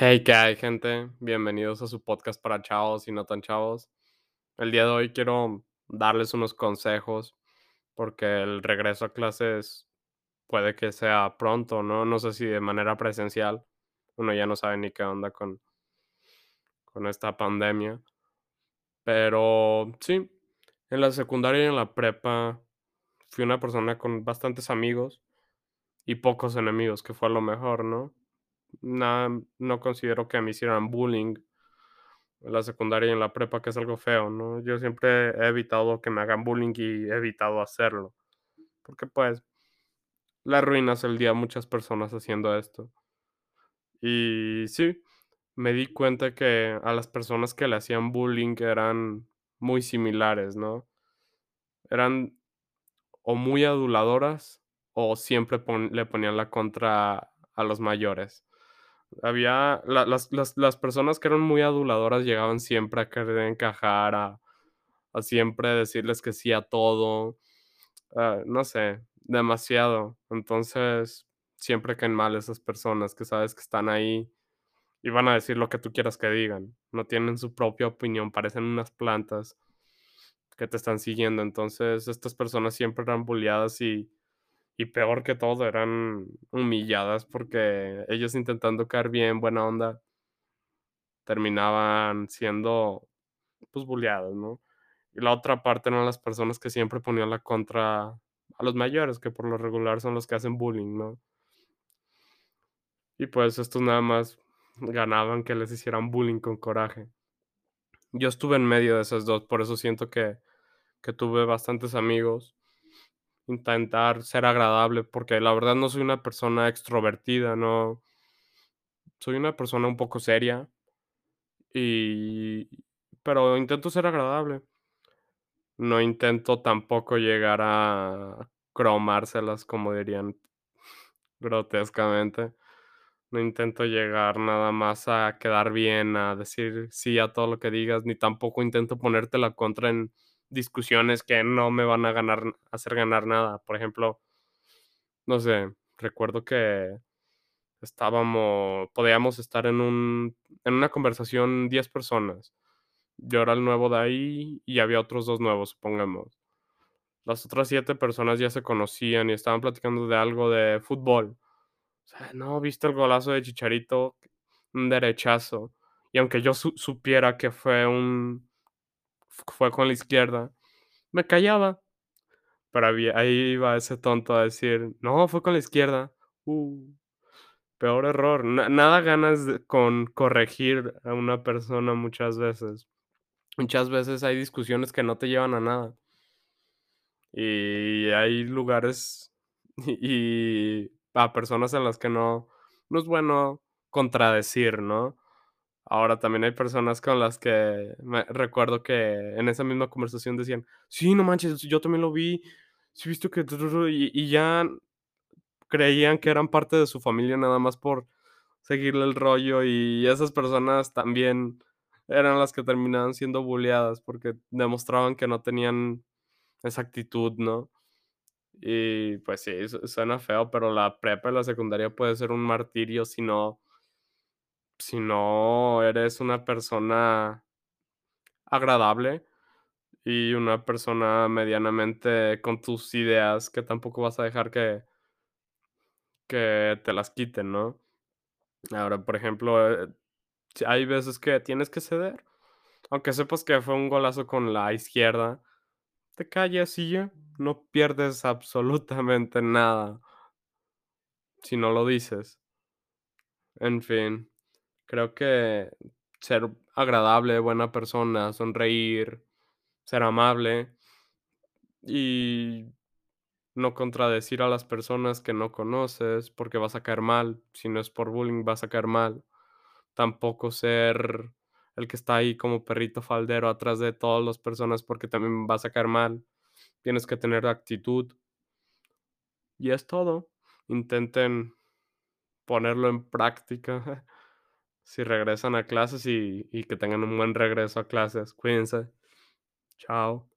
Hey, ¿qué hay, gente? Bienvenidos a su podcast para chavos y no tan chavos. El día de hoy quiero darles unos consejos porque el regreso a clases puede que sea pronto, ¿no? No sé si de manera presencial. Uno ya no sabe ni qué onda con, con esta pandemia. Pero sí, en la secundaria y en la prepa fui una persona con bastantes amigos y pocos enemigos, que fue lo mejor, ¿no? No considero que me hicieran bullying en la secundaria y en la prepa, que es algo feo, ¿no? Yo siempre he evitado que me hagan bullying y he evitado hacerlo, porque pues le arruinas el día a muchas personas haciendo esto. Y sí, me di cuenta que a las personas que le hacían bullying eran muy similares, ¿no? Eran o muy aduladoras o siempre le ponían la contra a los mayores. Había la las las las personas que eran muy aduladoras llegaban siempre a querer encajar, a a siempre decirles que sí a todo, ah, no sé, demasiado. Entonces, siempre caen mal esas personas que sabes que están ahí y van a decir lo que tú quieras que digan. No tienen su propia opinión, parecen unas plantas que te están siguiendo. Entonces, estas personas siempre eran bulliadas y y peor que todo, eran humilladas porque ellos intentando caer bien, buena onda, terminaban siendo, pues, bulleados, ¿no? Y la otra parte eran las personas que siempre ponían la contra a los mayores, que por lo regular son los que hacen bullying, ¿no? Y pues estos nada más ganaban que les hicieran bullying con coraje. Yo estuve en medio de esas 2, por eso siento que que tuve bastantes amigos. Intentar ser agradable, porque la verdad no soy una persona extrovertida, no soy una persona un poco seria y pero intento ser agradable. No intento tampoco llegar a cromárselas, como dirían grotescamente. No intento llegar nada más a quedar bien, a decir sí a todo lo que digas, ni tampoco intento ponerte la contra en discusiones que no me van a ganar hacer ganar nada. Por ejemplo, no sé, recuerdo que estábamos podíamos estar en un en una conversación 10 personas. Yo era el nuevo de ahí y había otros 2 nuevos, supongamos. Las otras 7 personas ya se conocían y estaban platicando de algo de fútbol. O sea, no, ¿viste el golazo de Chicharito? Un derechazo. Y aunque yo su supiera que fue un fue con la izquierda, me callaba, pero ahí iba ese tonto a decir: "No, fue con la izquierda". Uh, peor error. Na nada ganas con corregir a una persona muchas veces. Muchas veces hay discusiones que no te llevan a nada. Y hay lugares y a personas en las que no no es bueno contradecir, ¿no? Ahora, también hay personas con las que me recuerdo que en esa misma conversación decían: "Sí, no manches, yo también lo vi, sí viste que tururú", y y ya creían que eran parte de su familia nada más por seguirle el rollo, y esas personas también eran las que terminaban siendo bulleadas, porque demostraban que no tenían esa actitud, ¿no? Y, pues sí, su suena feo, pero la prepa y la secundaria puede ser un martirio si no si no eres una persona agradable y una persona medianamente con tus ideas, que tampoco vas a dejar que que te las quiten, ¿no? Ahora, por ejemplo, eh, hay veces que tienes que ceder, aunque sepas que fue un golazo con la izquierda, te callas y ya, no pierdes absolutamente nada si no lo dices. En fin, creo que ser agradable, buena persona, sonreír, ser amable y no contradecir a las personas que no conoces porque vas a caer mal. Si no es por bullying, vas a caer mal. Tampoco ser el que está ahí como perrito faldero atrás de todas las personas porque también vas a caer mal. Tienes que tener actitud y es todo. Intenten ponerlo en práctica. Si regresan a clases y y que tengan un buen regreso a clases. Cuídense. Chao.